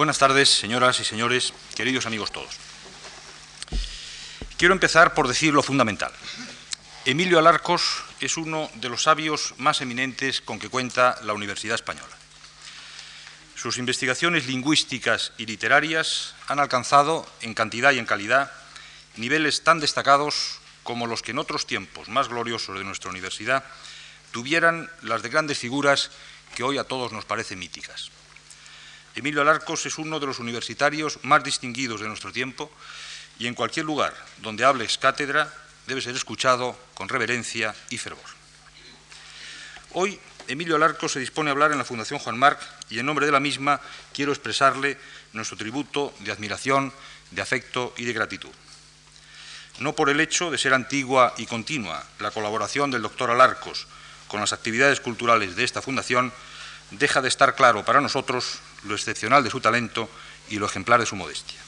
Buenas tardes, señoras y señores, queridos amigos todos. Quiero empezar por decir lo fundamental. Emilio Alarcos es uno de los sabios más eminentes con que cuenta la Universidad Española. Sus investigaciones lingüísticas y literarias han alcanzado, en cantidad y en calidad, niveles tan destacados como los que en otros tiempos más gloriosos de nuestra universidad tuvieran las de grandes figuras que hoy a todos nos parecen míticas. Emilio Alarcos es uno de los universitarios más distinguidos de nuestro tiempo y en cualquier lugar donde hables cátedra debe ser escuchado con reverencia y fervor. Hoy Emilio Alarcos se dispone a hablar en la Fundación Juan Marc y en nombre de la misma quiero expresarle nuestro tributo de admiración, de afecto y de gratitud. No por el hecho de ser antigua y continua la colaboración del doctor Alarcos con las actividades culturales de esta fundación, deja de estar claro para nosotros lo excepcional de su talento y lo ejemplar de su modestia.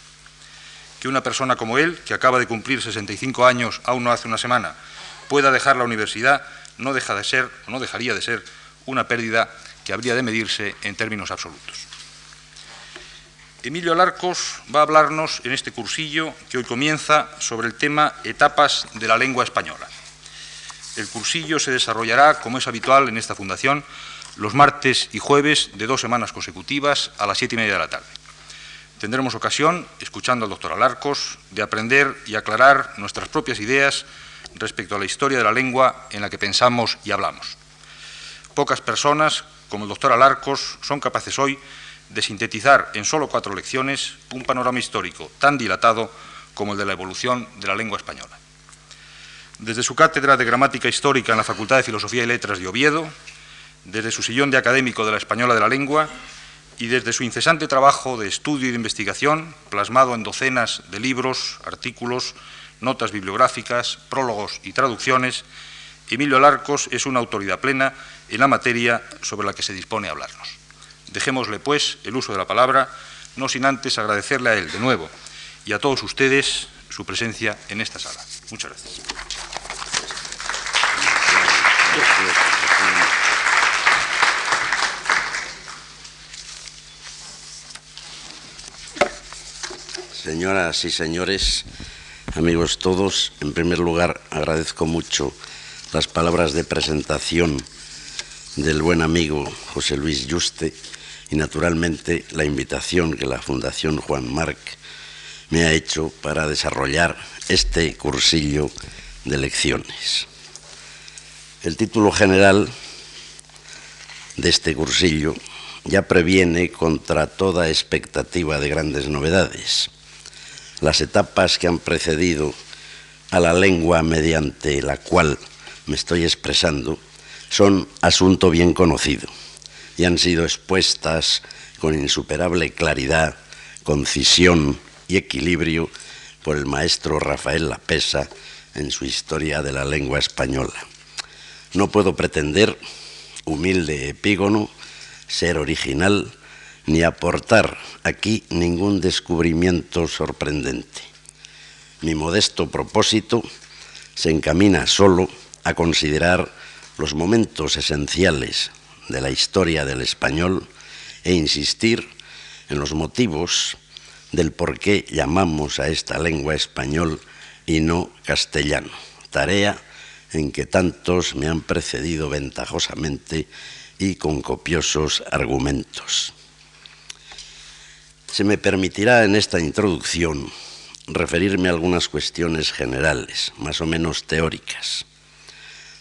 Que una persona como él, que acaba de cumplir 65 años aún no hace una semana, pueda dejar la universidad, no deja de ser, o no dejaría de ser, una pérdida que habría de medirse en términos absolutos. Emilio Alarcos va a hablarnos en este cursillo que hoy comienza sobre el tema Etapas de la lengua española. El cursillo se desarrollará, como es habitual en esta fundación, los martes y jueves de dos semanas consecutivas a las siete y media de la tarde. Tendremos ocasión, escuchando al doctor Alarcos, de aprender y aclarar nuestras propias ideas respecto a la historia de la lengua en la que pensamos y hablamos. Pocas personas, como el doctor Alarcos, son capaces hoy de sintetizar en solo cuatro lecciones un panorama histórico tan dilatado como el de la evolución de la lengua española. Desde su cátedra de gramática histórica en la Facultad de Filosofía y Letras de Oviedo, desde su sillón de académico de la española de la lengua y desde su incesante trabajo de estudio y de investigación, plasmado en docenas de libros, artículos, notas bibliográficas, prólogos y traducciones, Emilio Larcos es una autoridad plena en la materia sobre la que se dispone a hablarnos. Dejémosle, pues, el uso de la palabra, no sin antes agradecerle a él de nuevo y a todos ustedes su presencia en esta sala. Muchas gracias. Señoras y señores, amigos todos, en primer lugar agradezco mucho las palabras de presentación del buen amigo José Luis Yuste y naturalmente la invitación que la Fundación Juan Marc me ha hecho para desarrollar este cursillo de lecciones. El título general de este cursillo ya previene contra toda expectativa de grandes novedades las etapas que han precedido a la lengua mediante la cual me estoy expresando son asunto bien conocido y han sido expuestas con insuperable claridad, concisión y equilibrio por el maestro Rafael Lapesa en su Historia de la Lengua Española. No puedo pretender, humilde epígono, ser original ni aportar aquí ningún descubrimiento sorprendente. Mi modesto propósito se encamina solo a considerar los momentos esenciales de la historia del español e insistir en los motivos del por qué llamamos a esta lengua español y no castellano, tarea en que tantos me han precedido ventajosamente y con copiosos argumentos. Se me permitirá en esta introducción referirme a algunas cuestiones generales, más o menos teóricas.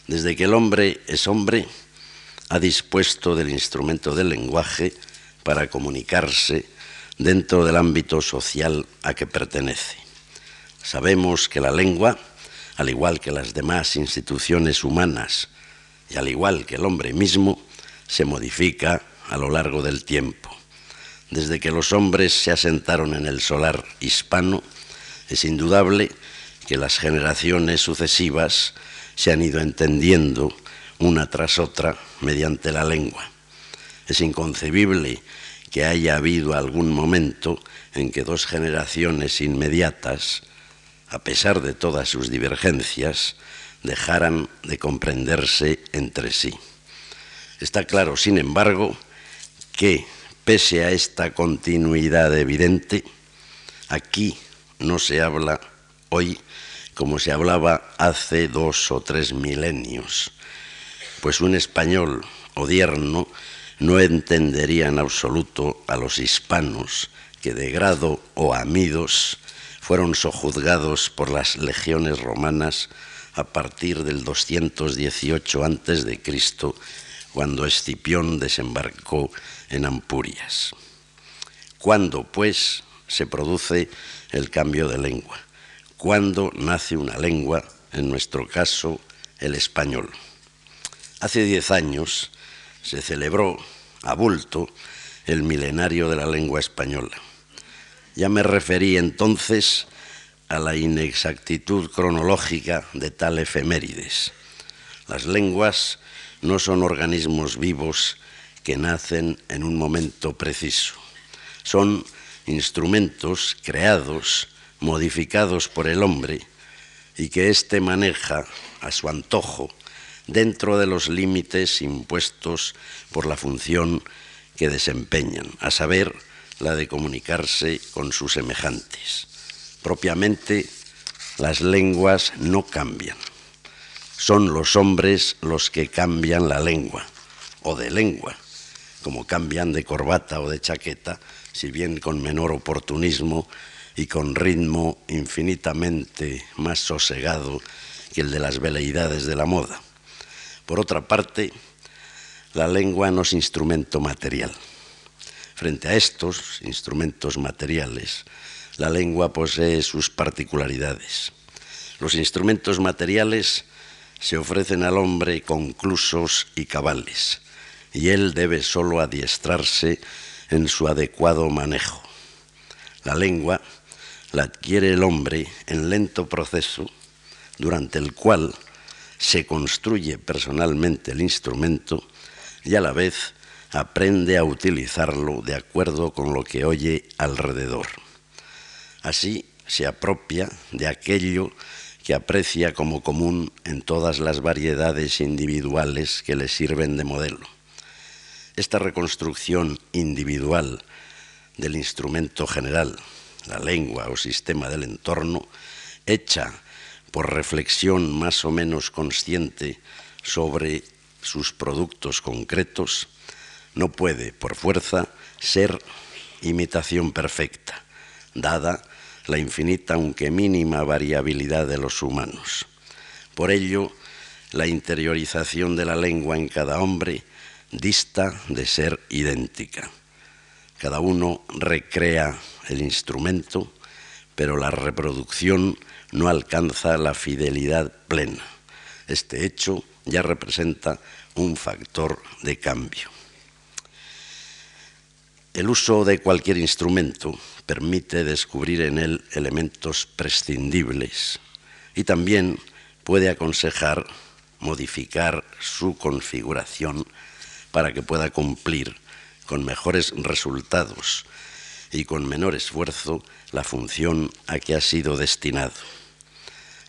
Desde que el hombre es hombre, ha dispuesto del instrumento del lenguaje para comunicarse dentro del ámbito social a que pertenece. Sabemos que la lengua, al igual que las demás instituciones humanas y al igual que el hombre mismo, se modifica a lo largo del tiempo desde que los hombres se asentaron en el solar hispano, es indudable que las generaciones sucesivas se han ido entendiendo una tras otra mediante la lengua. Es inconcebible que haya habido algún momento en que dos generaciones inmediatas, a pesar de todas sus divergencias, dejaran de comprenderse entre sí. Está claro, sin embargo, que pese a esta continuidad evidente, aquí no se habla hoy como se hablaba hace dos o tres milenios, pues un español odierno no entendería en absoluto a los hispanos que de grado o amidos fueron sojuzgados por las legiones romanas a partir del 218 a.C., cuando Escipión desembarcó en Ampurias. ¿Cuándo, pues, se produce el cambio de lengua? ¿Cuándo nace una lengua, en nuestro caso, el español? Hace diez años se celebró a bulto el milenario de la lengua española. Ya me referí entonces a la inexactitud cronológica de tal efemérides. Las lenguas no son organismos vivos que nacen en un momento preciso. Son instrumentos creados, modificados por el hombre y que éste maneja a su antojo dentro de los límites impuestos por la función que desempeñan, a saber, la de comunicarse con sus semejantes. Propiamente, las lenguas no cambian. Son los hombres los que cambian la lengua, o de lengua, como cambian de corbata o de chaqueta, si bien con menor oportunismo y con ritmo infinitamente más sosegado que el de las veleidades de la moda. Por otra parte, la lengua no es instrumento material. Frente a estos instrumentos materiales, la lengua posee sus particularidades. Los instrumentos materiales se ofrecen al hombre conclusos y cabales, y él debe sólo adiestrarse en su adecuado manejo. La lengua la adquiere el hombre en lento proceso, durante el cual se construye personalmente el instrumento y a la vez aprende a utilizarlo de acuerdo con lo que oye alrededor. Así se apropia de aquello que aprecia como común en todas las variedades individuales que le sirven de modelo. Esta reconstrucción individual del instrumento general, la lengua o sistema del entorno, hecha por reflexión más o menos consciente sobre sus productos concretos, no puede, por fuerza, ser imitación perfecta, dada la infinita aunque mínima variabilidad de los humanos. Por ello, la interiorización de la lengua en cada hombre dista de ser idéntica. Cada uno recrea el instrumento, pero la reproducción no alcanza la fidelidad plena. Este hecho ya representa un factor de cambio. El uso de cualquier instrumento permite descubrir en él elementos prescindibles y también puede aconsejar modificar su configuración para que pueda cumplir con mejores resultados y con menor esfuerzo la función a que ha sido destinado.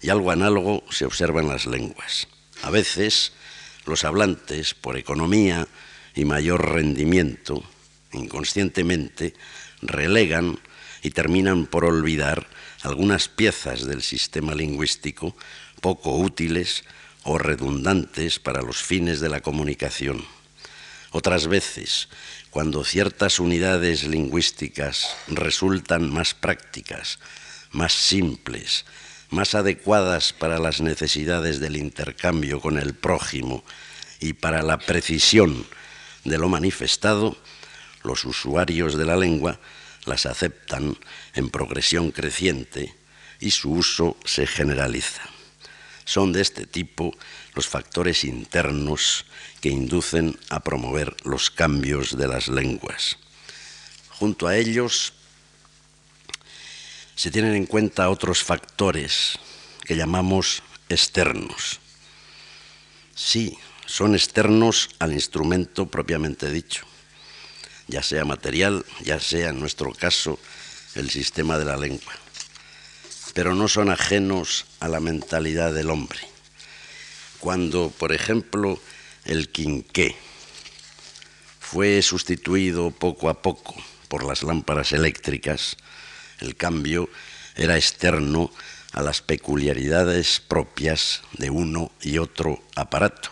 Y algo análogo se observa en las lenguas. A veces los hablantes, por economía y mayor rendimiento, inconscientemente relegan y terminan por olvidar algunas piezas del sistema lingüístico poco útiles o redundantes para los fines de la comunicación. Otras veces, cuando ciertas unidades lingüísticas resultan más prácticas, más simples, más adecuadas para las necesidades del intercambio con el prójimo y para la precisión de lo manifestado, los usuarios de la lengua las aceptan en progresión creciente y su uso se generaliza. Son de este tipo los factores internos que inducen a promover los cambios de las lenguas. Junto a ellos se tienen en cuenta otros factores que llamamos externos. Sí, son externos al instrumento propiamente dicho ya sea material, ya sea en nuestro caso el sistema de la lengua. Pero no son ajenos a la mentalidad del hombre. Cuando, por ejemplo, el quinqué fue sustituido poco a poco por las lámparas eléctricas, el cambio era externo a las peculiaridades propias de uno y otro aparato.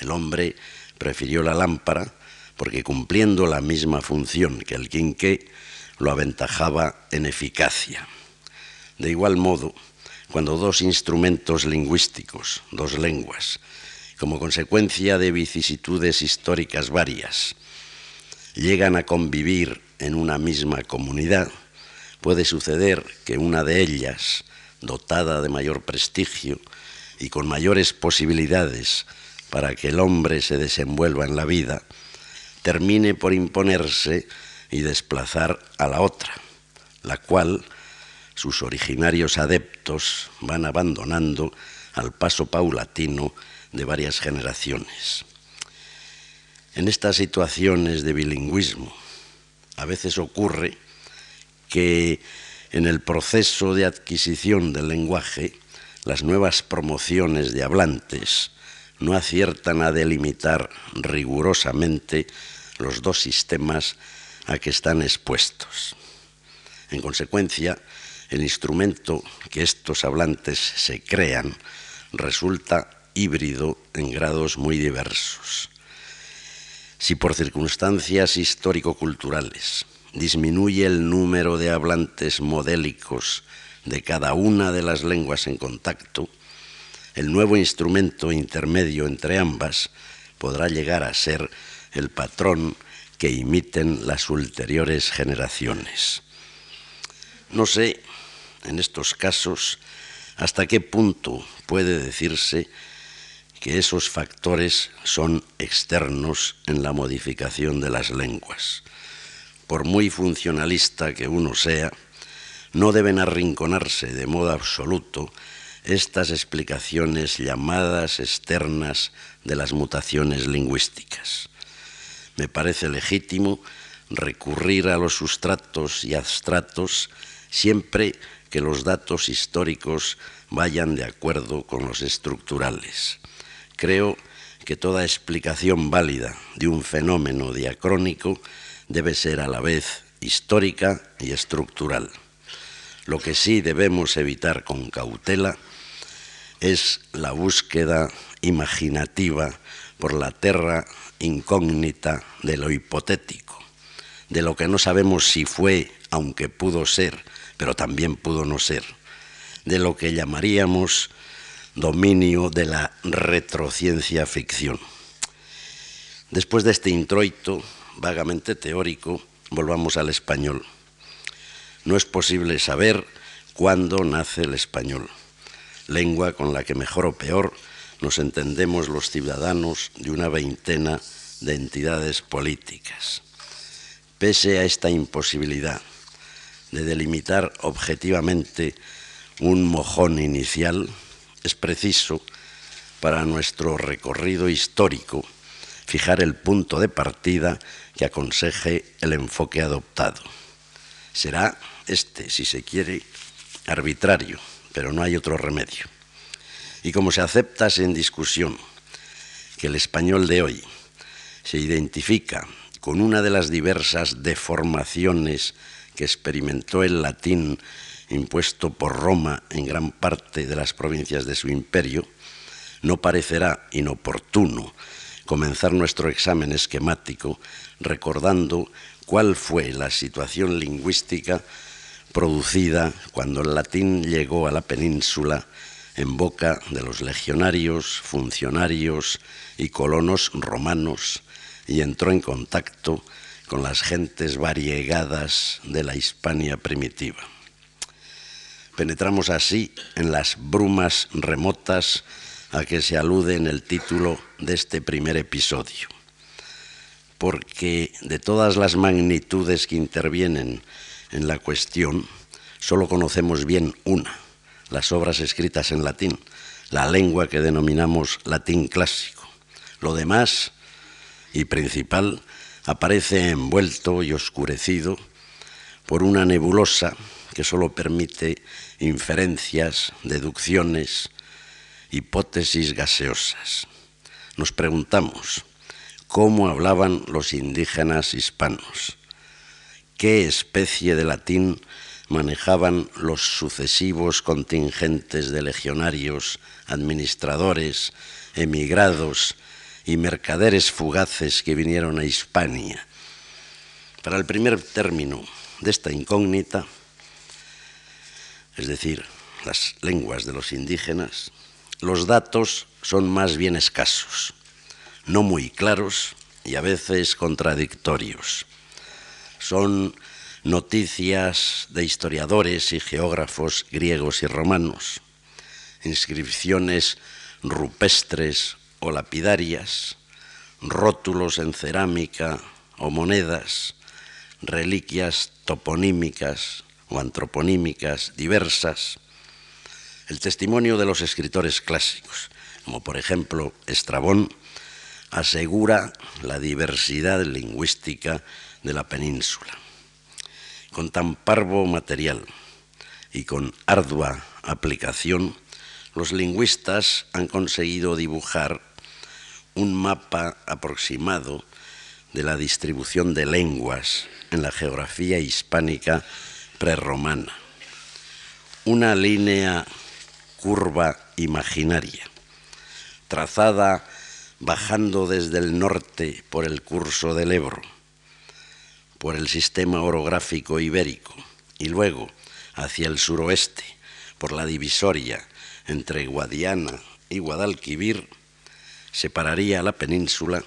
El hombre prefirió la lámpara porque cumpliendo la misma función que el quinqué, lo aventajaba en eficacia. De igual modo, cuando dos instrumentos lingüísticos, dos lenguas, como consecuencia de vicisitudes históricas varias, llegan a convivir en una misma comunidad, puede suceder que una de ellas, dotada de mayor prestigio y con mayores posibilidades para que el hombre se desenvuelva en la vida, termine por imponerse y desplazar a la otra, la cual sus originarios adeptos van abandonando al paso paulatino de varias generaciones. En estas situaciones de bilingüismo, a veces ocurre que en el proceso de adquisición del lenguaje, las nuevas promociones de hablantes no aciertan a delimitar rigurosamente los dos sistemas a que están expuestos. En consecuencia, el instrumento que estos hablantes se crean resulta híbrido en grados muy diversos. Si por circunstancias histórico-culturales disminuye el número de hablantes modélicos de cada una de las lenguas en contacto, el nuevo instrumento intermedio entre ambas podrá llegar a ser el patrón que imiten las ulteriores generaciones. No sé, en estos casos, hasta qué punto puede decirse que esos factores son externos en la modificación de las lenguas. Por muy funcionalista que uno sea, no deben arrinconarse de modo absoluto estas explicaciones llamadas externas de las mutaciones lingüísticas. Me parece legítimo recurrir a los sustratos y abstratos siempre que los datos históricos vayan de acuerdo con los estructurales. Creo que toda explicación válida de un fenómeno diacrónico debe ser a la vez histórica y estructural. Lo que sí debemos evitar con cautela es la búsqueda imaginativa por la terra incógnita de lo hipotético, de lo que no sabemos si fue, aunque pudo ser, pero también pudo no ser, de lo que llamaríamos dominio de la retrociencia ficción. Después de este introito vagamente teórico, volvamos al español. No es posible saber cuándo nace el español lengua con la que mejor o peor nos entendemos los ciudadanos de una veintena de entidades políticas. Pese a esta imposibilidad de delimitar objetivamente un mojón inicial, es preciso, para nuestro recorrido histórico, fijar el punto de partida que aconseje el enfoque adoptado. Será este, si se quiere, arbitrario pero no hay otro remedio. Y como se acepta sin discusión que el español de hoy se identifica con una de las diversas deformaciones que experimentó el latín impuesto por Roma en gran parte de las provincias de su imperio, no parecerá inoportuno comenzar nuestro examen esquemático recordando cuál fue la situación lingüística producida cuando el latín llegó a la península en boca de los legionarios, funcionarios y colonos romanos y entró en contacto con las gentes variegadas de la Hispania primitiva. Penetramos así en las brumas remotas a que se alude en el título de este primer episodio, porque de todas las magnitudes que intervienen en la cuestión, solo conocemos bien una, las obras escritas en latín, la lengua que denominamos latín clásico. Lo demás, y principal, aparece envuelto y oscurecido por una nebulosa que solo permite inferencias, deducciones, hipótesis gaseosas. Nos preguntamos, cómo hablaban los indígenas hispanos, qué especie de latín manejaban los sucesivos contingentes de legionarios, administradores, emigrados y mercaderes fugaces que vinieron a Hispania. Para el primer término de esta incógnita, es decir, las lenguas de los indígenas, los datos son más bien escasos, no muy claros y a veces contradictorios. Son noticias de historiadores y geógrafos griegos y romanos, inscripciones rupestres o lapidarias, rótulos en cerámica o monedas, reliquias toponímicas o antroponímicas diversas, el testimonio de los escritores clásicos, como por ejemplo Estrabón, asegura la diversidad lingüística de la península. Con tan parvo material y con ardua aplicación, los lingüistas han conseguido dibujar un mapa aproximado de la distribución de lenguas en la geografía hispánica prerromana. Una línea curva imaginaria, trazada bajando desde el norte por el curso del Ebro, por el sistema orográfico ibérico y luego hacia el suroeste por la divisoria entre Guadiana y Guadalquivir, separaría la península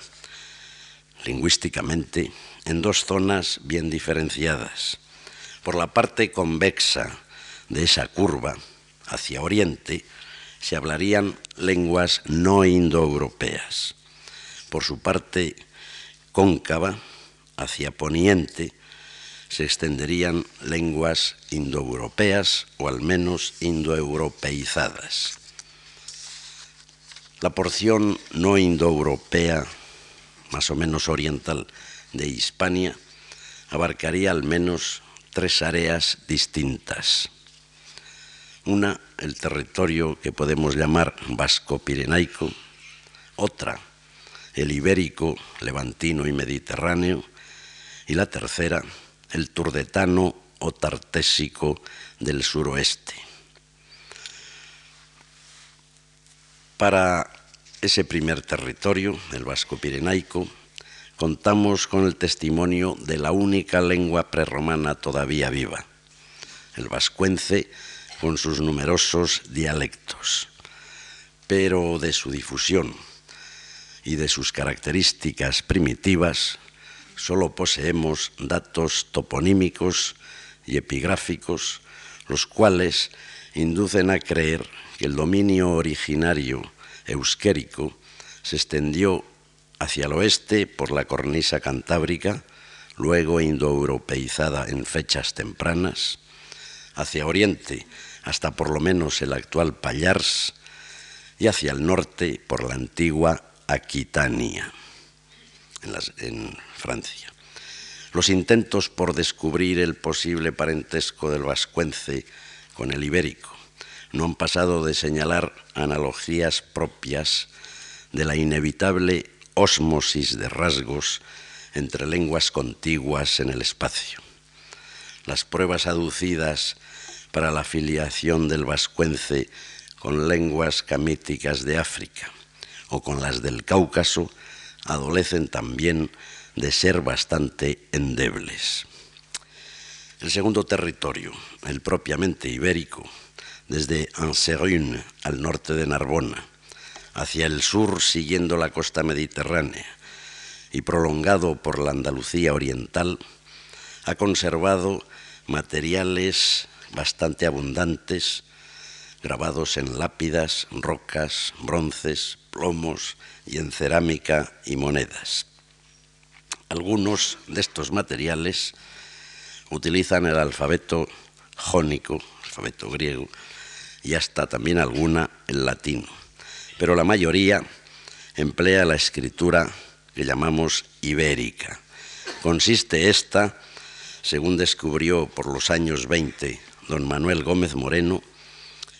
lingüísticamente en dos zonas bien diferenciadas. Por la parte convexa de esa curva, hacia oriente, se hablarían lenguas no indoeuropeas. Por su parte cóncava, hacia poniente, se extenderían lenguas indoeuropeas o al menos indoeuropeizadas. La porción no indoeuropea, más o menos oriental, de Hispania abarcaría al menos tres áreas distintas. Una, el territorio que podemos llamar vasco-pirenaico, otra, el ibérico, levantino y mediterráneo, y la tercera, el turdetano o tartésico del suroeste. Para ese primer territorio, el vasco-pirenaico, contamos con el testimonio de la única lengua prerromana todavía viva, el vascuence, con sus numerosos dialectos, pero de su difusión y de sus características primitivas solo poseemos datos toponímicos y epigráficos, los cuales inducen a creer que el dominio originario euskérico se extendió hacia el oeste por la cornisa cantábrica, luego indoeuropeizada en fechas tempranas, hacia oriente hasta por lo menos el actual Pallars y hacia el norte por la antigua Aquitania, en, Francia. Los intentos por descubrir el posible parentesco del vascuence con el ibérico no han pasado de señalar analogías propias de la inevitable ósmosis de rasgos entre lenguas contiguas en el espacio. Las pruebas aducidas para la filiación del vascuence con lenguas camíticas de África o con las del Cáucaso adolecen también de ser bastante endebles. El segundo territorio, el propiamente ibérico, desde Anserune al norte de Narbona, hacia el sur siguiendo la costa mediterránea y prolongado por la Andalucía oriental, ha conservado materiales bastante abundantes, grabados en lápidas, rocas, bronces, plomos y en cerámica y monedas. Algunos de estos materiales utilizan el alfabeto jónico, alfabeto griego, y hasta también alguna el latino, pero la mayoría emplea la escritura que llamamos ibérica. Consiste esta, según descubrió por los años 20 don Manuel Gómez Moreno,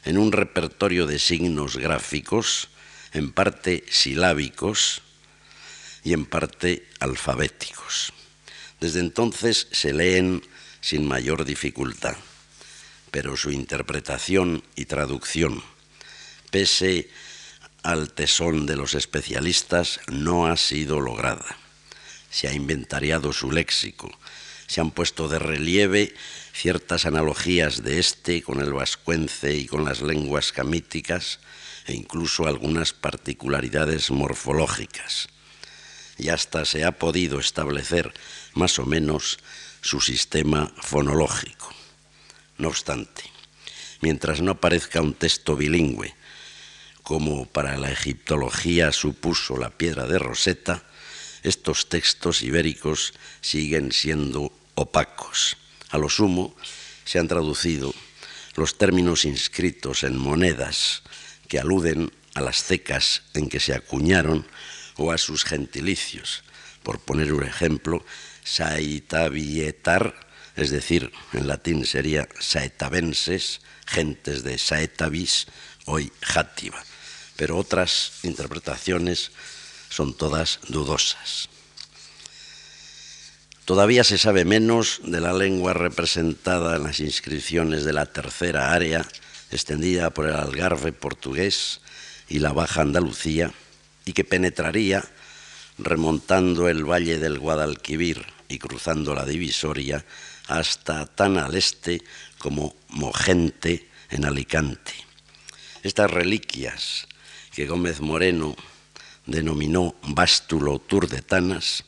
en un repertorio de signos gráficos, en parte silábicos, y en parte alfabéticos. Desde entonces se leen sin mayor dificultad, pero su interpretación y traducción, pese al tesón de los especialistas, no ha sido lograda. Se ha inventariado su léxico, se han puesto de relieve ciertas analogías de este con el vascuence y con las lenguas camíticas e incluso algunas particularidades morfológicas. Y hasta se ha podido establecer más o menos su sistema fonológico. No obstante, mientras no aparezca un texto bilingüe, como para la egiptología supuso la piedra de Rosetta, estos textos ibéricos siguen siendo opacos. A lo sumo, se han traducido los términos inscritos en monedas que aluden a las cecas en que se acuñaron o a sus gentilicios. Por poner un ejemplo, saetavietar, es decir, en latín sería saetavenses, gentes de Saetavis, hoy Játiva. Pero otras interpretaciones son todas dudosas. Todavía se sabe menos de la lengua representada en las inscripciones de la tercera área, extendida por el Algarve portugués y la Baja Andalucía, y que penetraría remontando el valle del Guadalquivir y cruzando la divisoria hasta tan al este como Mogente en Alicante. Estas reliquias que Gómez Moreno denominó bástulo turdetanas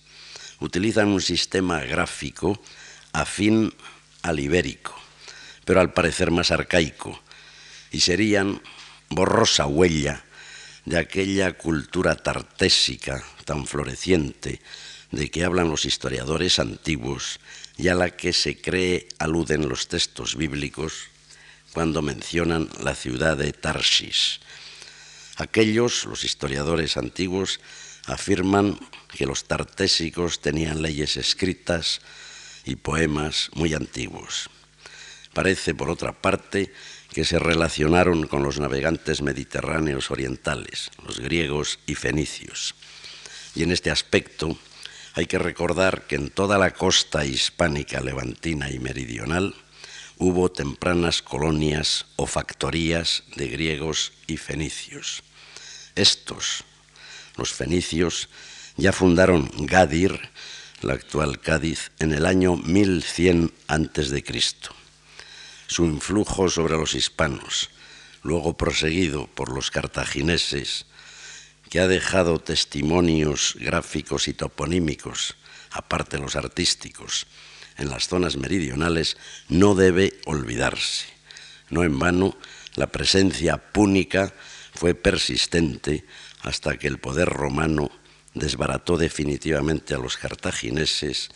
utilizan un sistema gráfico afín al ibérico, pero al parecer más arcaico, y serían borrosa huella de aquella cultura tartésica tan floreciente de que hablan los historiadores antiguos y a la que se cree aluden los textos bíblicos cuando mencionan la ciudad de Tarsis. Aquellos, los historiadores antiguos, afirman que los tartésicos tenían leyes escritas y poemas muy antiguos. Parece, por otra parte, que se relacionaron con los navegantes mediterráneos orientales, los griegos y fenicios. Y en este aspecto hay que recordar que en toda la costa hispánica, levantina y meridional hubo tempranas colonias o factorías de griegos y fenicios. Estos, los fenicios, ya fundaron Gadir, la actual Cádiz, en el año 1100 a.C. Su influjo sobre los hispanos, luego proseguido por los cartagineses, que ha dejado testimonios gráficos y toponímicos, aparte los artísticos, en las zonas meridionales, no debe olvidarse. No en vano, la presencia púnica fue persistente hasta que el poder romano desbarató definitivamente a los cartagineses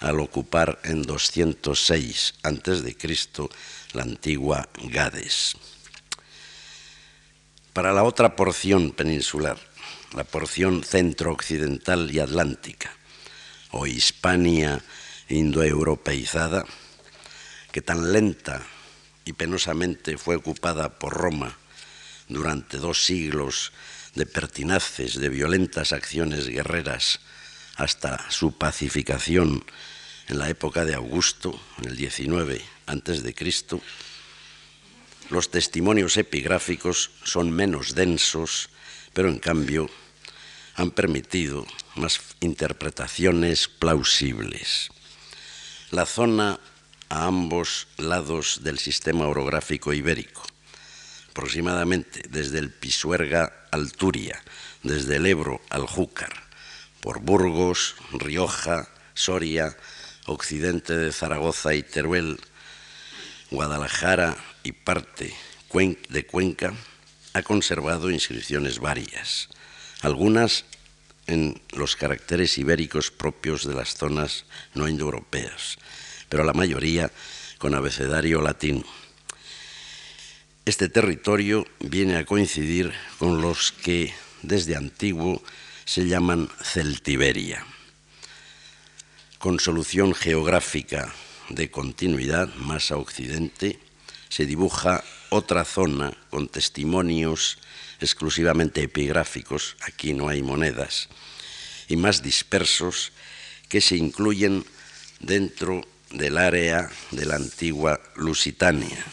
al ocupar en 206 a.C. la antigua Gades. Para la otra porción peninsular, la porción centro-occidental y atlántica, o Hispania indoeuropeizada, que tan lenta y penosamente fue ocupada por Roma durante dos siglos de pertinaces, de violentas acciones guerreras, hasta su pacificación en la época de Augusto, en el 19 antes de Cristo, los testimonios epigráficos son menos densos, pero en cambio han permitido más interpretaciones plausibles. La zona a ambos lados del sistema orográfico ibérico, aproximadamente desde el Pisuerga al Turia, desde el Ebro al Júcar, por Burgos, Rioja, Soria, occidente de Zaragoza y Teruel, Guadalajara y parte de Cuenca, ha conservado inscripciones varias, algunas en los caracteres ibéricos propios de las zonas no indoeuropeas, pero la mayoría con abecedario latino. Este territorio viene a coincidir con los que desde antiguo se llaman Celtiberia. Con solución geográfica de continuidad más a occidente, se dibuja otra zona con testimonios exclusivamente epigráficos, aquí no hay monedas, y más dispersos que se incluyen dentro del área de la antigua Lusitania,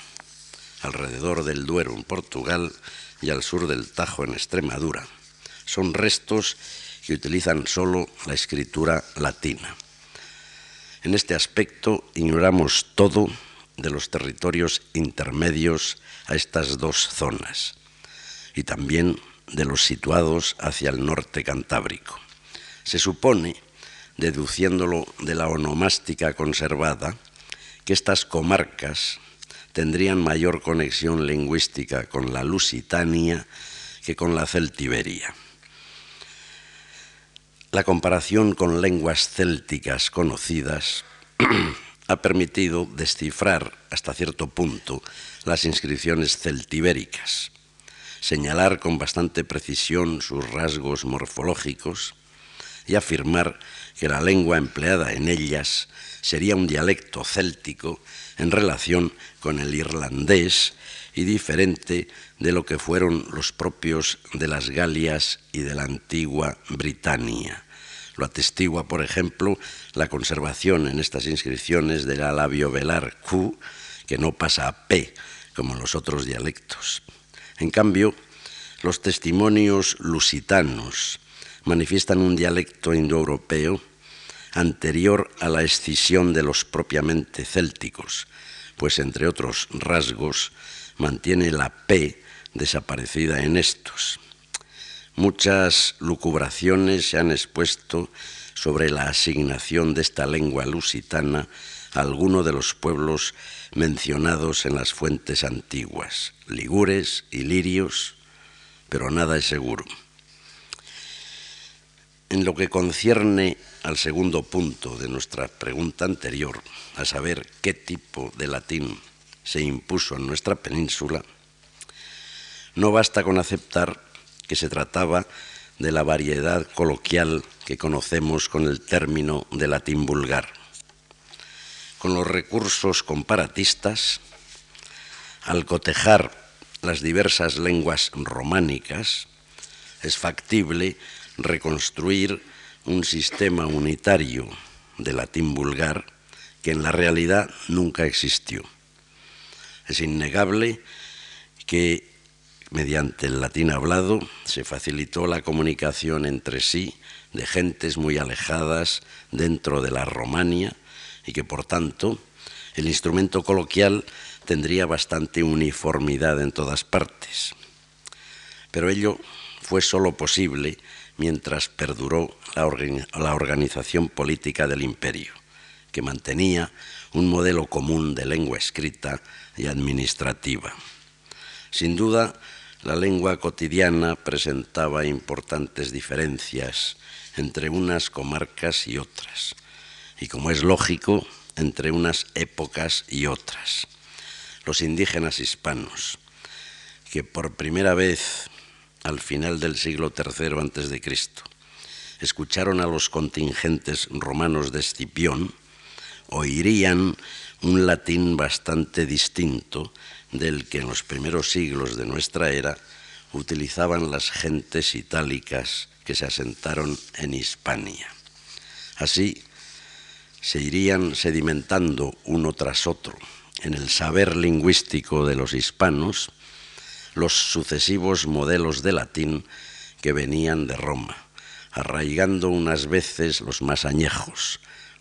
alrededor del Duero en Portugal y al sur del Tajo en Extremadura. Son restos que utilizan solo la escritura latina. En este aspecto ignoramos todo de los territorios intermedios a estas dos zonas y también de los situados hacia el norte cantábrico. Se supone, deduciéndolo de la onomástica conservada, que estas comarcas tendrían mayor conexión lingüística con la Lusitania que con la Celtiberia. La comparación con lenguas célticas conocidas ha permitido descifrar hasta cierto punto las inscripciones celtibéricas, señalar con bastante precisión sus rasgos morfológicos y afirmar que la lengua empleada en ellas sería un dialecto céltico en relación con el irlandés y diferente de lo que fueron los propios de las Galias y de la antigua Britania. Lo atestigua, por ejemplo, la conservación en estas inscripciones del labio velar Q, que no pasa a P, como en los otros dialectos. En cambio, los testimonios lusitanos manifiestan un dialecto indoeuropeo anterior a la escisión de los propiamente célticos, pues entre otros rasgos mantiene la P desaparecida en estos. Muchas lucubraciones se han expuesto sobre la asignación de esta lengua lusitana a alguno de los pueblos mencionados en las fuentes antiguas, ligures y lirios, pero nada es seguro. En lo que concierne al segundo punto de nuestra pregunta anterior, a saber qué tipo de latín se impuso en nuestra península, no basta con aceptar que se trataba de la variedad coloquial que conocemos con el término de latín vulgar. Con los recursos comparatistas, al cotejar las diversas lenguas románicas, es factible reconstruir un sistema unitario de latín vulgar que en la realidad nunca existió. Es innegable que mediante el latín hablado se facilitó la comunicación entre sí de gentes muy alejadas dentro de la Romania y que por tanto el instrumento coloquial tendría bastante uniformidad en todas partes. Pero ello fue sólo posible mientras perduró la, organización política del imperio, que mantenía un modelo común de lengua escrita y administrativa. Sin duda, la lengua cotidiana presentaba importantes diferencias entre unas comarcas y otras, y como es lógico, entre unas épocas y otras. Los indígenas hispanos, que por primera vez al final del siglo III a.C., escucharon a los contingentes romanos de Escipión, oirían un latín bastante distinto del que en los primeros siglos de nuestra era utilizaban las gentes itálicas que se asentaron en Hispania. Así se irían sedimentando uno tras otro en el saber lingüístico de los hispanos los sucesivos modelos de latín que venían de Roma, arraigando unas veces los más añejos,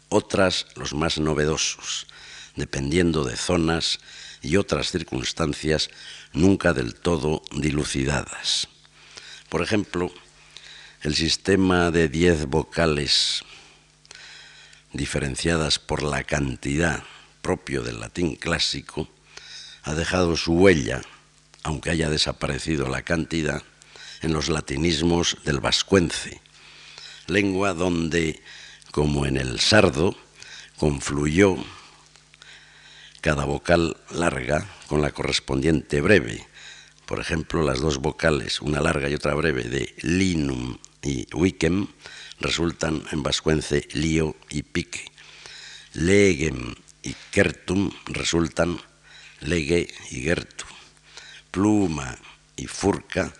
otras los más novedosos, dependiendo de zonas y otras circunstancias nunca del todo dilucidadas. Por ejemplo, el sistema de diez vocales diferenciadas por la cantidad propio del latín clásico ha dejado su huella aunque haya desaparecido la cantidad, en los latinismos del vascuence, lengua donde, como en el sardo, confluyó cada vocal larga con la correspondiente breve. Por ejemplo, las dos vocales, una larga y otra breve, de linum y wicem, resultan en vascuence lío y pique. Legem y kertum resultan lege y gertu pluma y furca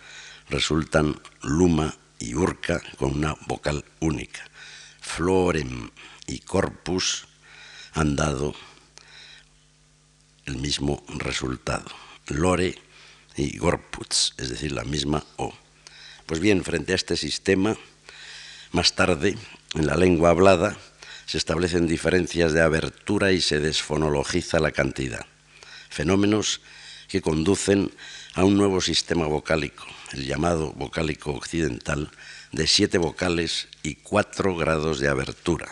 resultan luma y urca con una vocal única. Florem y corpus han dado el mismo resultado. Lore y gorputz, es decir, la misma O. Pues bien, frente a este sistema, más tarde, en la lengua hablada, se establecen diferencias de abertura y se desfonologiza la cantidad. Fenómenos que conducen a un nuevo sistema vocálico, el llamado vocálico occidental, de siete vocales y cuatro grados de abertura,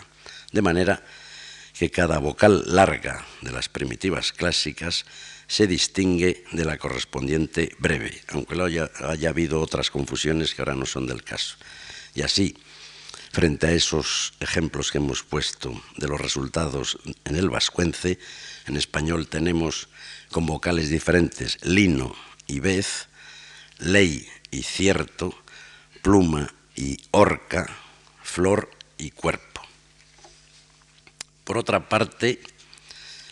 de manera que cada vocal larga de las primitivas clásicas se distingue de la correspondiente breve, aunque haya, haya habido otras confusiones que ahora no son del caso. Y así, frente a esos ejemplos que hemos puesto de los resultados en el vascuence, en español tenemos con vocales diferentes lino y vez, ley y cierto, pluma y orca, flor y cuerpo. Por otra parte,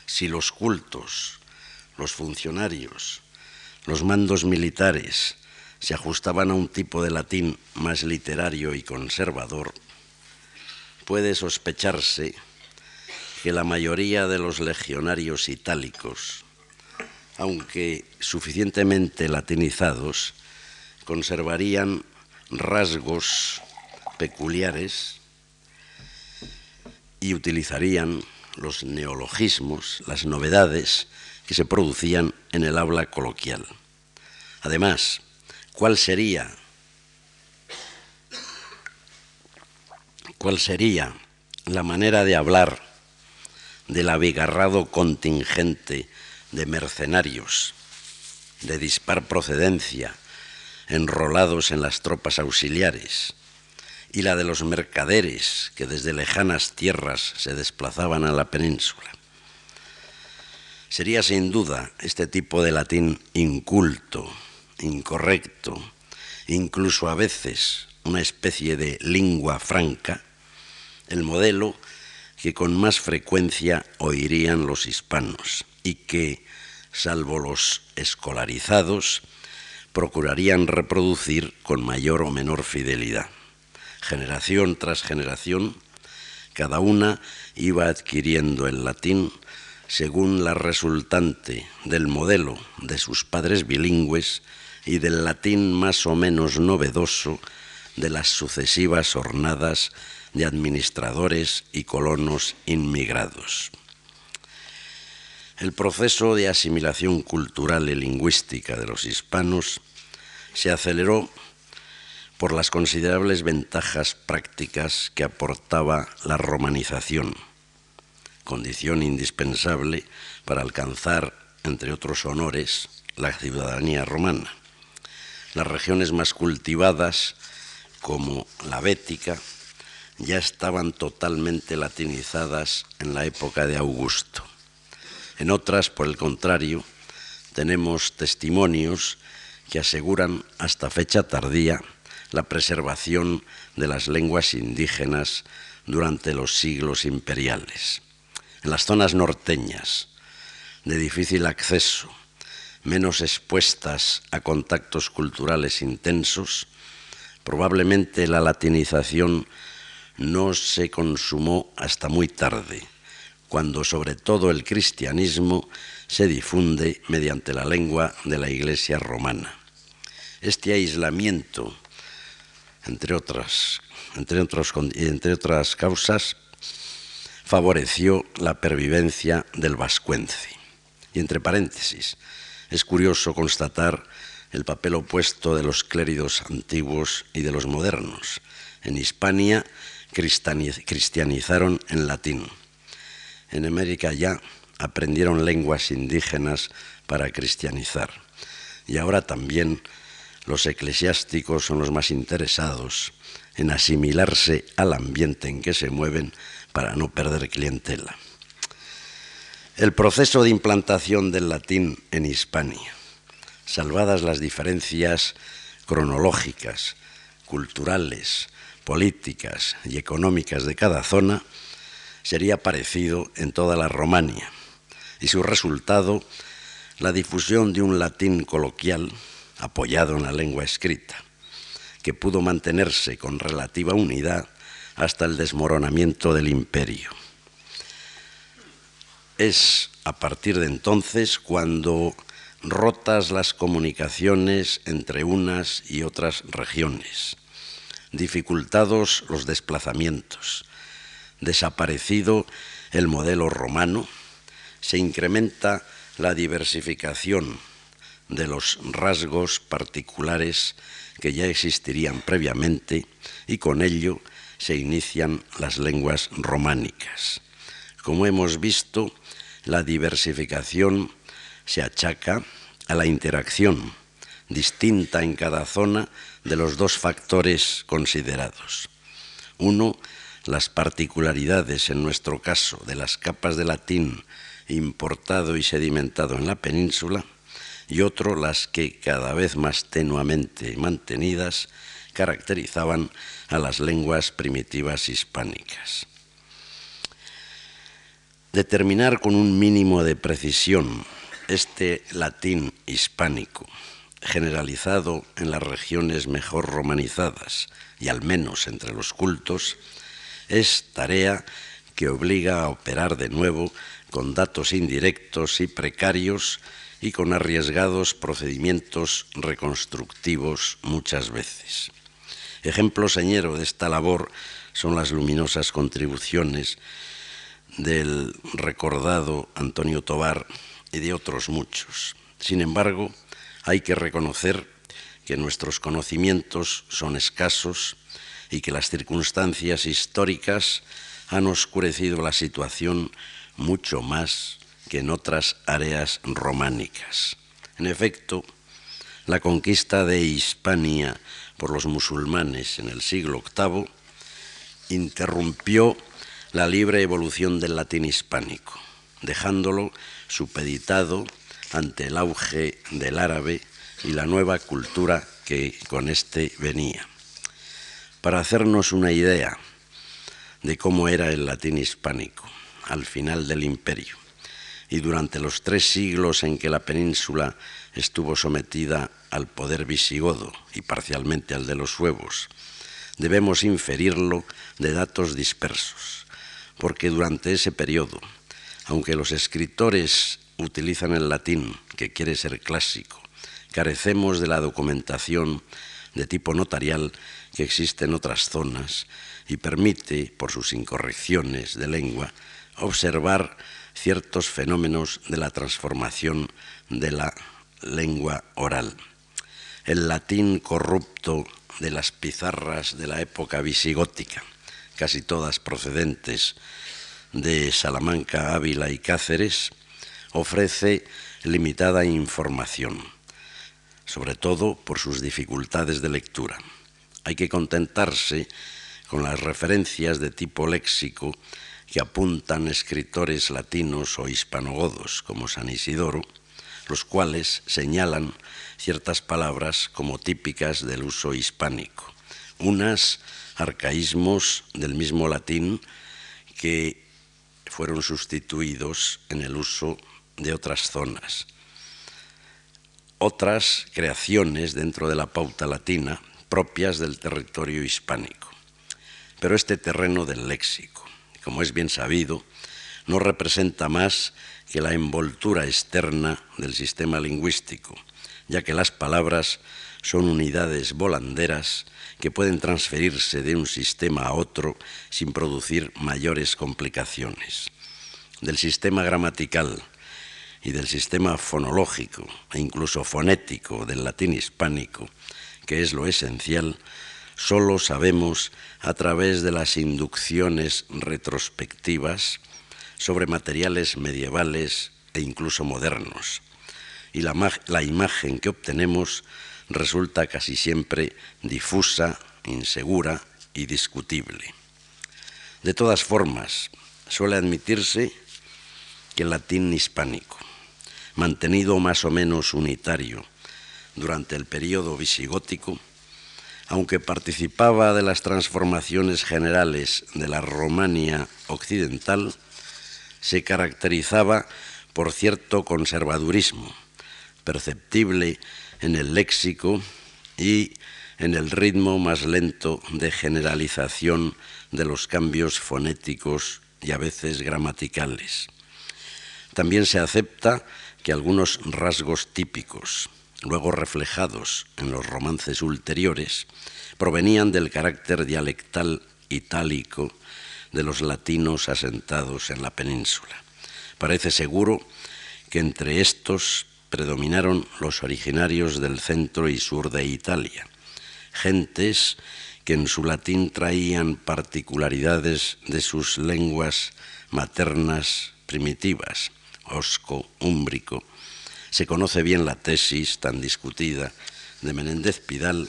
si los cultos, los funcionarios, los mandos militares se ajustaban a un tipo de latín más literario y conservador, puede sospecharse que la mayoría de los legionarios itálicos, aunque suficientemente latinizados, conservarían rasgos peculiares y utilizarían los neologismos, las novedades que se producían en el habla coloquial. Además, ¿cuál sería cuál sería la manera de hablar del abigarrado contingente de mercenarios de dispar procedencia enrolados en las tropas auxiliares y la de los mercaderes que desde lejanas tierras se desplazaban a la península. Sería sin duda este tipo de latín inculto, incorrecto, incluso a veces una especie de lengua franca, el modelo que con más frecuencia oirían los hispanos y que, salvo los escolarizados, procurarían reproducir con mayor o menor fidelidad. Generación tras generación, cada una iba adquiriendo el latín según la resultante del modelo de sus padres bilingües y del latín más o menos novedoso de las sucesivas jornadas de administradores y colonos inmigrados. El proceso de asimilación cultural y lingüística de los hispanos se aceleró por las considerables ventajas prácticas que aportaba la romanización condición indispensable para alcanzar, entre otros honores, la ciudadanía romana. Las regiones más cultivadas, como la Bética, ya estaban totalmente latinizadas en la época de Augusto. En otras, por el contrario, tenemos testimonios que aseguran hasta fecha tardía la preservación de las lenguas indígenas durante los siglos imperiales. En las zonas norteñas, de difícil acceso, menos expuestas a contactos culturales intensos, probablemente la latinización no se consumó hasta muy tarde, cuando sobre todo el cristianismo se difunde mediante la lengua de la Iglesia romana. Este aislamiento, entre otras, entre entre otras causas, favoreció la pervivencia del vascuence. Y entre paréntesis, es curioso constatar el papel opuesto de los cléridos antiguos y de los modernos. En Hispania cristianizaron en latín. En América ya aprendieron lenguas indígenas para cristianizar. Y ahora también los eclesiásticos son los más interesados en asimilarse al ambiente en que se mueven para no perder clientela. El proceso de implantación del latín en Hispania, salvadas las diferencias cronológicas, culturales, políticas y económicas de cada zona, sería parecido en toda la Romania, y su resultado, la difusión de un latín coloquial apoyado en la lengua escrita, que pudo mantenerse con relativa unidad hasta el desmoronamiento del imperio. Es a partir de entonces cuando rotas las comunicaciones entre unas y otras regiones, dificultados los desplazamientos, desaparecido el modelo romano, se incrementa la diversificación de los rasgos particulares que ya existirían previamente y con ello se inician las lenguas románicas. Como hemos visto, la diversificación se achaca a la interacción distinta en cada zona de los dos factores considerados. Uno, las particularidades, en nuestro caso, de las capas de latín importado y sedimentado en la península, y otro, las que, cada vez más tenuamente mantenidas, caracterizaban a las lenguas primitivas hispánicas. Determinar con un mínimo de precisión este latín hispánico, generalizado en las regiones mejor romanizadas y al menos entre los cultos, es tarea que obliga a operar de nuevo con datos indirectos y precarios y con arriesgados procedimientos reconstructivos muchas veces. Ejemplo señero de esta labor son las luminosas contribuciones del recordado Antonio Tobar y de otros muchos. Sin embargo, hay que reconocer que nuestros conocimientos son escasos y que las circunstancias históricas han oscurecido la situación mucho más que en otras áreas románicas. En efecto, la conquista de Hispania por los musulmanes en el siglo VIII interrumpió la libre evolución del latín hispánico, dejándolo supeditado ante el auge del árabe y la nueva cultura que con éste venía. Para hacernos una idea de cómo era el latín hispánico al final del imperio y durante los tres siglos en que la península estuvo sometida al poder visigodo y parcialmente al de los suevos, debemos inferirlo de datos dispersos, porque durante ese periodo, aunque los escritores utilizan el latín, que quiere ser clásico, carecemos de la documentación de tipo notarial que existe en otras zonas y permite, por sus incorrecciones de lengua, observar ciertos fenómenos de la transformación de la lengua oral. El latín corrupto de las pizarras de la época visigótica, casi todas procedentes de Salamanca, Ávila y Cáceres, ofrece limitada información, sobre todo por sus dificultades de lectura. Hay que contentarse con las referencias de tipo léxico que apuntan escritores latinos o hispanogodos como San Isidoro, los cuales señalan ciertas palabras como típicas del uso hispánico, unas arcaísmos del mismo latín que fueron sustituidos en el uso de otras zonas, otras creaciones dentro de la pauta latina propias del territorio hispánico. Pero este terreno del léxico, como es bien sabido, no representa más que la envoltura externa del sistema lingüístico, ya que las palabras son unidades volanderas que pueden transferirse de un sistema a otro sin producir mayores complicaciones. Del sistema gramatical y del sistema fonológico e incluso fonético del latín hispánico, que es lo esencial, solo sabemos a través de las inducciones retrospectivas sobre materiales medievales e incluso modernos. Y la, la, imagen que obtenemos resulta casi siempre difusa, insegura y discutible. De todas formas, suele admitirse que el latín hispánico, mantenido más o menos unitario durante el periodo visigótico, aunque participaba de las transformaciones generales de la Romania occidental, se caracterizaba por cierto conservadurismo, perceptible en el léxico y en el ritmo más lento de generalización de los cambios fonéticos y a veces gramaticales. También se acepta que algunos rasgos típicos, luego reflejados en los romances ulteriores, provenían del carácter dialectal itálico de los latinos asentados en la península. Parece seguro que entre estos predominaron los originarios del centro y sur de Italia, gentes que en su latín traían particularidades de sus lenguas maternas primitivas, osco, úmbrico. Se conoce bien la tesis tan discutida de Menéndez Pidal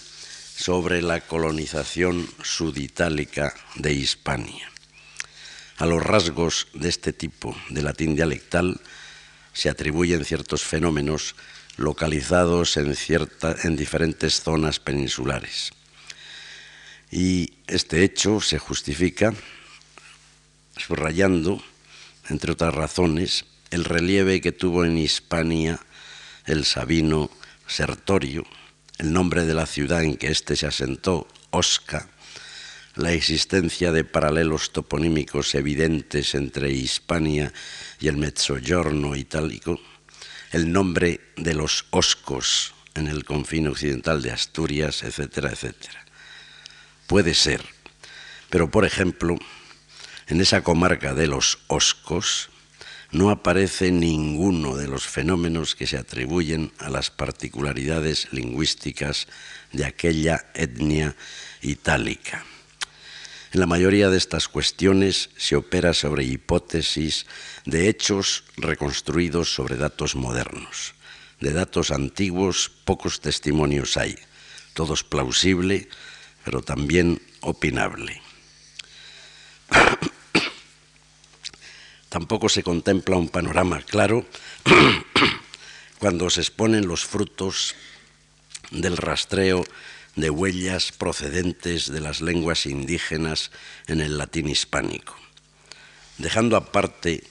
sobre la colonización suditálica de Hispania. A los rasgos de este tipo de latín dialectal se atribuyen ciertos fenómenos localizados en, en diferentes zonas peninsulares. Y este hecho se justifica subrayando, entre otras razones, el relieve que tuvo en Hispania el sabino Sertorio, el nombre de la ciudad en que éste se asentó, Osca, la existencia de paralelos toponímicos evidentes entre Hispania y el Mezzogiorno itálico, el nombre de los Oscos en el confín occidental de Asturias, etcétera, etcétera. Puede ser, pero por ejemplo, en esa comarca de los Oscos no aparece ninguno de los fenómenos que se atribuyen a las particularidades lingüísticas de aquella etnia itálica. En la mayoría de estas cuestiones se opera sobre hipótesis de hechos reconstruidos sobre datos modernos. De datos antiguos pocos testimonios hay, todos plausible, pero también opinable. Tampoco se contempla un panorama claro cuando se exponen los frutos del rastreo de huellas procedentes de las lenguas indígenas en el latín hispánico. Dejando aparte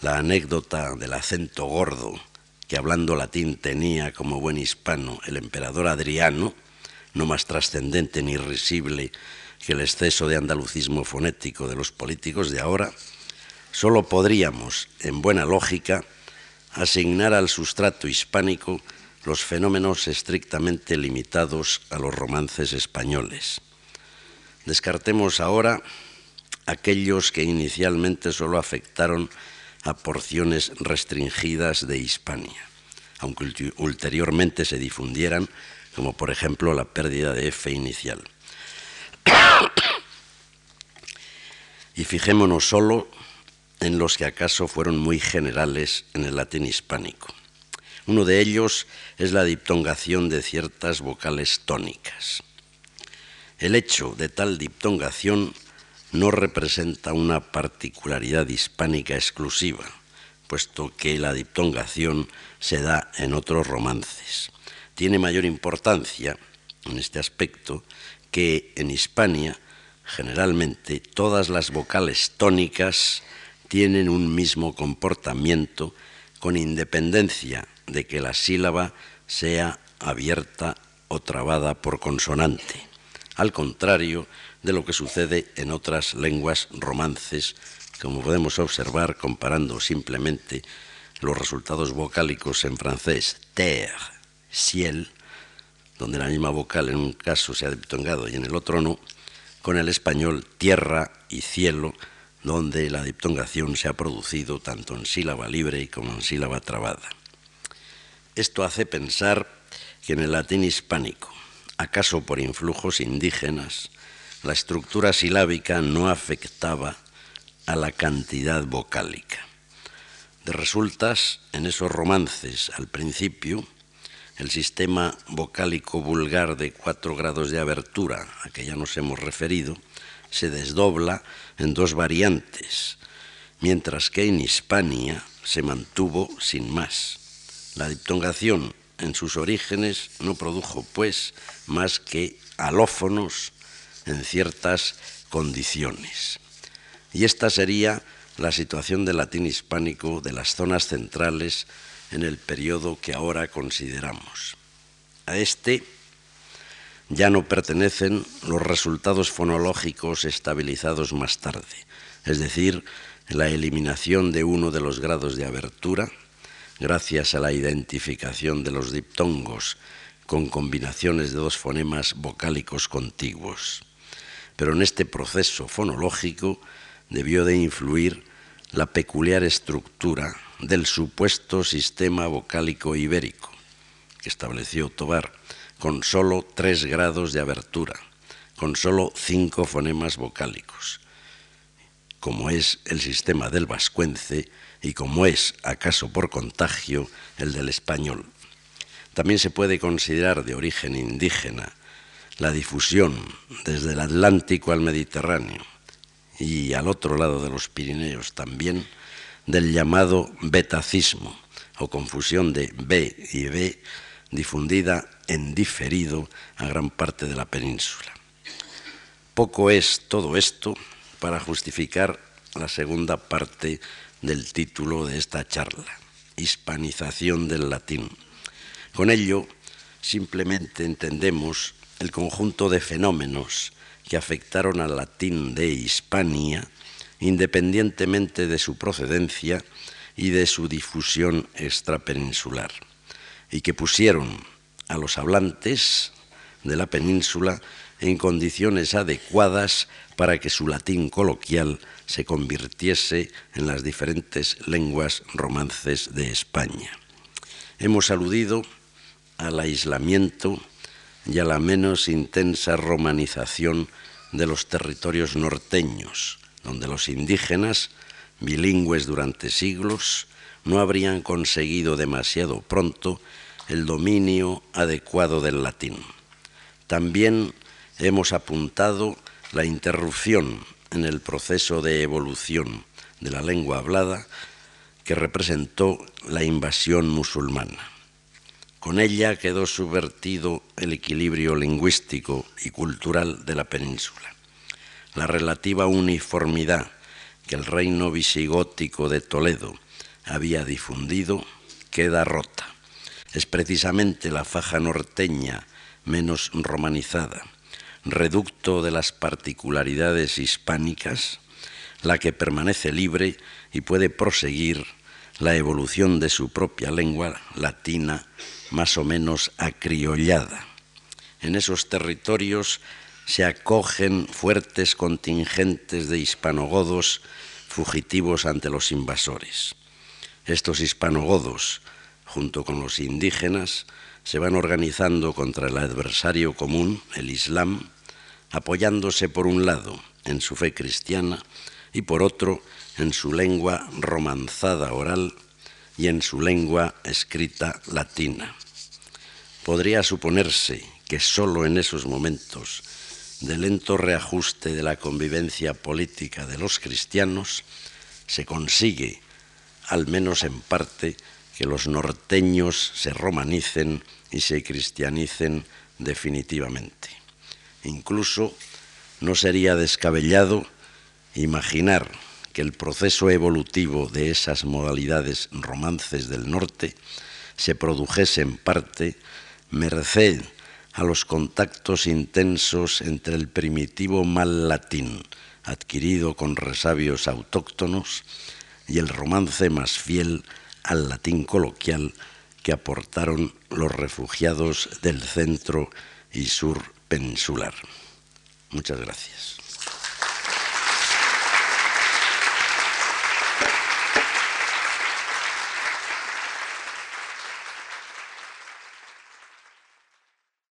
la anécdota del acento gordo que hablando latín tenía como buen hispano el emperador Adriano, no más trascendente ni risible que el exceso de andalucismo fonético de los políticos de ahora, solo podríamos, en buena lógica, asignar al sustrato hispánico los fenómenos estrictamente limitados a los romances españoles. Descartemos ahora aquellos que inicialmente solo afectaron a porciones restringidas de Hispania, aunque ulteriormente se difundieran, como por ejemplo la pérdida de F inicial. y fijémonos solo en los que acaso fueron muy generales en el latín hispánico. Uno de ellos es la diptongación de ciertas vocales tónicas. El hecho de tal diptongación no representa una particularidad hispánica exclusiva, puesto que la diptongación se da en otros romances. Tiene mayor importancia en este aspecto que en Hispania generalmente todas las vocales tónicas tienen un mismo comportamiento con independencia de que la sílaba sea abierta o trabada por consonante, al contrario de lo que sucede en otras lenguas romances, como podemos observar comparando simplemente los resultados vocálicos en francés terre, ciel, donde la misma vocal en un caso se ha diptongado y en el otro no, con el español tierra y cielo, donde la diptongación se ha producido tanto en sílaba libre como en sílaba trabada. Esto hace pensar que en el latín hispánico, acaso por influjos indígenas, la estructura silábica no afectaba a la cantidad vocálica. De resultas, en esos romances al principio, el sistema vocálico vulgar de cuatro grados de abertura, a que ya nos hemos referido, se desdobla en dos variantes, mientras que en Hispania se mantuvo sin más. La diptongación en sus orígenes no produjo, pues, más que alófonos en ciertas condiciones. Y esta sería la situación del latín hispánico de las zonas centrales en el periodo que ahora consideramos. A este ya no pertenecen los resultados fonológicos estabilizados más tarde, es decir, la eliminación de uno de los grados de abertura, gracias a la identificación de los diptongos con combinaciones de dos fonemas vocálicos contiguos. Pero en este proceso fonológico debió de influir la peculiar estructura del supuesto sistema vocálico ibérico que estableció Tobar, con solo tres grados de abertura, con solo cinco fonemas vocálicos, como es el sistema del vascuence y como es, acaso por contagio, el del español. También se puede considerar de origen indígena la difusión desde el Atlántico al Mediterráneo y al otro lado de los Pirineos también del llamado betacismo o confusión de B y B difundida en diferido a gran parte de la península. Poco es todo esto para justificar la segunda parte del título de esta charla, hispanización del latín. Con ello, simplemente entendemos el conjunto de fenómenos que afectaron al latín de Hispania, independientemente de su procedencia y de su difusión extrapeninsular y que pusieron a los hablantes de la península en condiciones adecuadas para que su latín coloquial se convirtiese en las diferentes lenguas romances de España. Hemos aludido al aislamiento y a la menos intensa romanización de los territorios norteños, donde los indígenas, bilingües durante siglos, no habrían conseguido demasiado pronto el dominio adecuado del latín. También hemos apuntado la interrupción en el proceso de evolución de la lengua hablada que representó la invasión musulmana. Con ella quedó subvertido el equilibrio lingüístico y cultural de la península. La relativa uniformidad que el reino visigótico de Toledo había difundido queda rota. Es precisamente la faja norteña menos romanizada, reducto de las particularidades hispánicas, la que permanece libre y puede proseguir la evolución de su propia lengua latina más o menos acriollada. En esos territorios se acogen fuertes contingentes de hispanogodos fugitivos ante los invasores. Estos hispanogodos, junto con los indígenas, se van organizando contra el adversario común, el Islam, apoyándose por un lado en su fe cristiana y por otro en su lengua romanzada oral y en su lengua escrita latina. Podría suponerse que sólo en esos momentos de lento reajuste de la convivencia política de los cristianos se consigue, al menos en parte, que los norteños se romanicen y se cristianicen definitivamente. Incluso no sería descabellado imaginar que el proceso evolutivo de esas modalidades romances del norte se produjese en parte merced a los contactos intensos entre el primitivo mal latín adquirido con resabios autóctonos y el romance más fiel al latín coloquial que aportaron los refugiados del centro y sur peninsular. Muchas gracias.